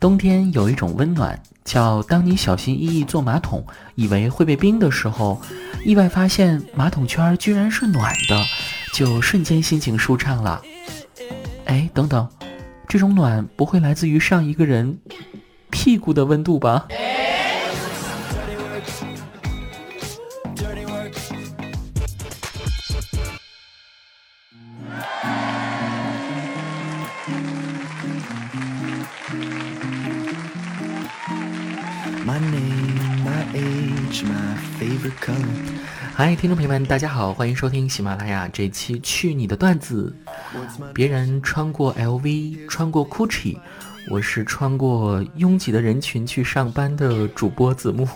冬天有一种温暖，叫当你小心翼翼坐马桶，以为会被冰的时候，意外发现马桶圈居然是暖的，就瞬间心情舒畅了。哎，等等，这种暖不会来自于上一个人屁股的温度吧？嗨，听众朋友们，大家好，欢迎收听喜马拉雅这期《去你的段子》。别人穿过 LV，穿过 GUCCI，我是穿过拥挤的人群去上班的主播子木。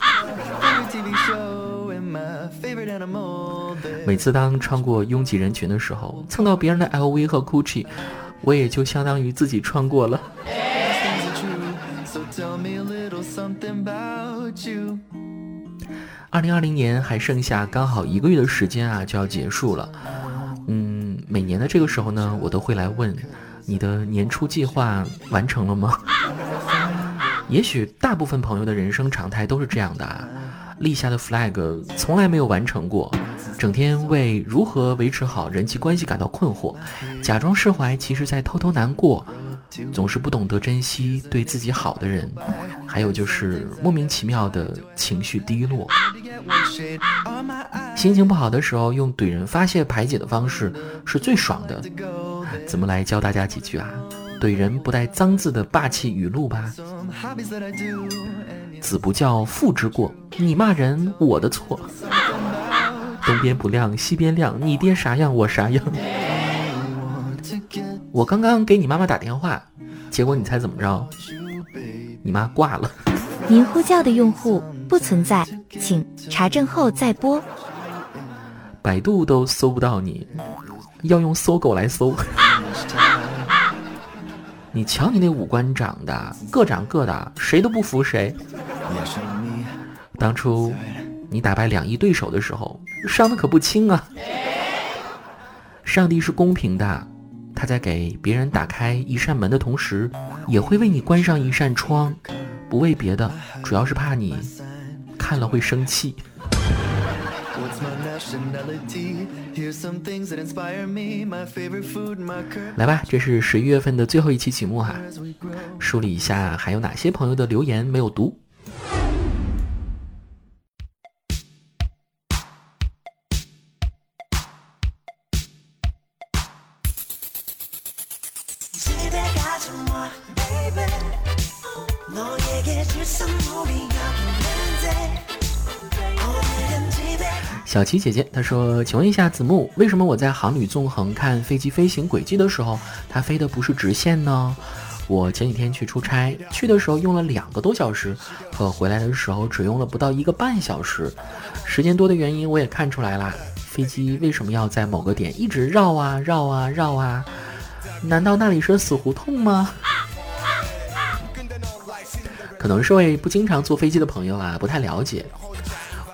每次当穿过拥挤人群的时候，蹭到别人的 LV 和 GUCCI，我也就相当于自己穿过了。二零二零年还剩下刚好一个月的时间啊，就要结束了。嗯，每年的这个时候呢，我都会来问你的年初计划完成了吗？也许大部分朋友的人生常态都是这样的啊，立下的 flag 从来没有完成过，整天为如何维持好人际关系感到困惑，假装释怀，其实在偷偷难过。总是不懂得珍惜对自己好的人，还有就是莫名其妙的情绪低落。心情不好的时候，用怼人发泄排解的方式是最爽的。怎么来教大家几句啊？怼人不带脏字的霸气语录吧。子不教父之过，你骂人我的错。东边不亮西边亮，你爹啥样我啥样。我刚刚给你妈妈打电话，结果你猜怎么着？你妈挂了。您呼叫的用户不存在，请查证后再拨。百度都搜不到你，要用搜狗来搜。你瞧你那五官长的，各长各的，谁都不服谁。当初你打败两亿对手的时候，伤的可不轻啊。上帝是公平的。他在给别人打开一扇门的同时，也会为你关上一扇窗，不为别的，主要是怕你看了会生气。来吧，这是十一月份的最后一期节目哈，梳理一下还有哪些朋友的留言没有读。小琪姐姐她说：“请问一下子木，为什么我在航旅纵横看飞机飞行轨迹的时候，它飞的不是直线呢？我前几天去出差，去的时候用了两个多小时，可回来的时候只用了不到一个半小时。时间多的原因我也看出来啦，飞机为什么要在某个点一直绕啊绕啊绕啊？难道那里是死胡同吗？可能是位不经常坐飞机的朋友啊，不太了解。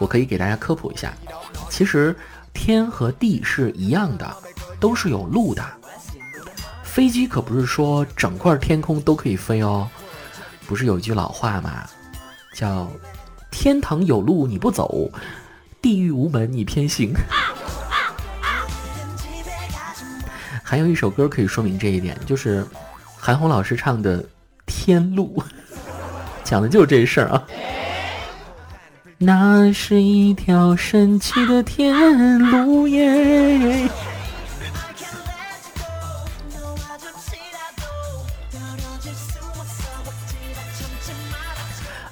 我可以给大家科普一下。”其实天和地是一样的，都是有路的。飞机可不是说整块天空都可以飞哦。不是有一句老话吗？叫“天堂有路你不走，地狱无门你偏行”。还有一首歌可以说明这一点，就是韩红老师唱的《天路》，讲的就是这事儿啊。那是一条神奇的天路耶。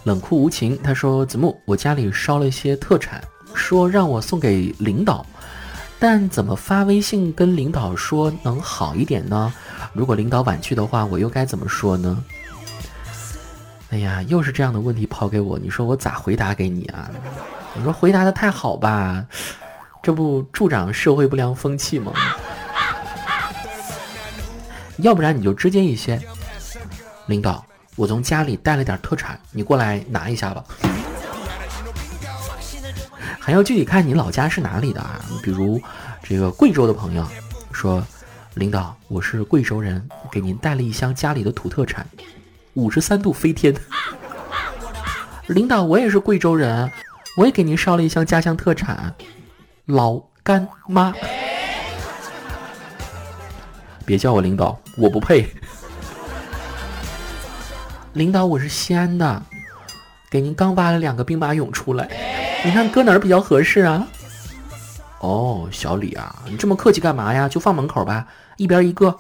冷酷无情，他说：“子木，我家里烧了一些特产，说让我送给领导，但怎么发微信跟领导说能好一点呢？如果领导晚去的话，我又该怎么说呢？”哎呀，又是这样的问题抛给我，你说我咋回答给你啊？你说回答的太好吧，这不助长社会不良风气吗？要不然你就直接一些，领导，我从家里带了点特产，你过来拿一下吧。还要具体看你老家是哪里的啊？比如这个贵州的朋友说，领导，我是贵州人，给您带了一箱家里的土特产。五十三度飞天。领导，我也是贵州人，我也给您烧了一箱家乡特产——老干妈。别叫我领导，我不配。领导，我是西安的，给您刚挖了两个兵马俑出来，你看搁哪儿比较合适啊？哦，小李啊，你这么客气干嘛呀？就放门口吧，一边一个。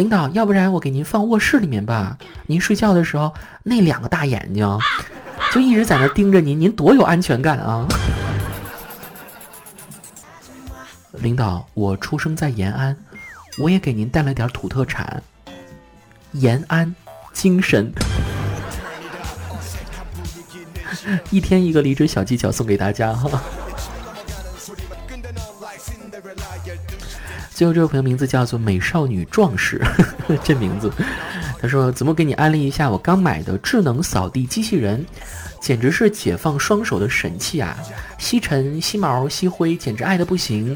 领导，要不然我给您放卧室里面吧？您睡觉的时候那两个大眼睛就一直在那盯着您，您多有安全感啊！领导，我出生在延安，我也给您带了点土特产——延安精神。一天一个离职小技巧送给大家哈。最后这位朋友名字叫做美少女壮士，这名字，他说怎么给你安利一下我刚买的智能扫地机器人，简直是解放双手的神器啊！吸尘、吸毛、吸灰，简直爱的不行。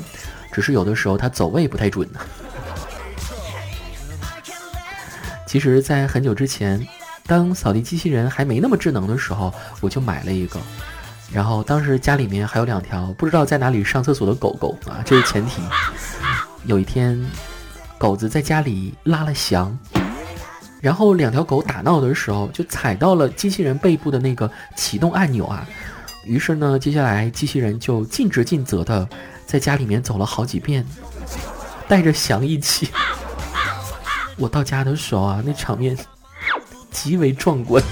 只是有的时候它走位不太准呢。其实，在很久之前，当扫地机器人还没那么智能的时候，我就买了一个。然后当时家里面还有两条不知道在哪里上厕所的狗狗啊，这是前提。有一天，狗子在家里拉了翔，然后两条狗打闹的时候，就踩到了机器人背部的那个启动按钮啊。于是呢，接下来机器人就尽职尽责的在家里面走了好几遍，带着翔一起。我到家的时候啊，那场面极为壮观。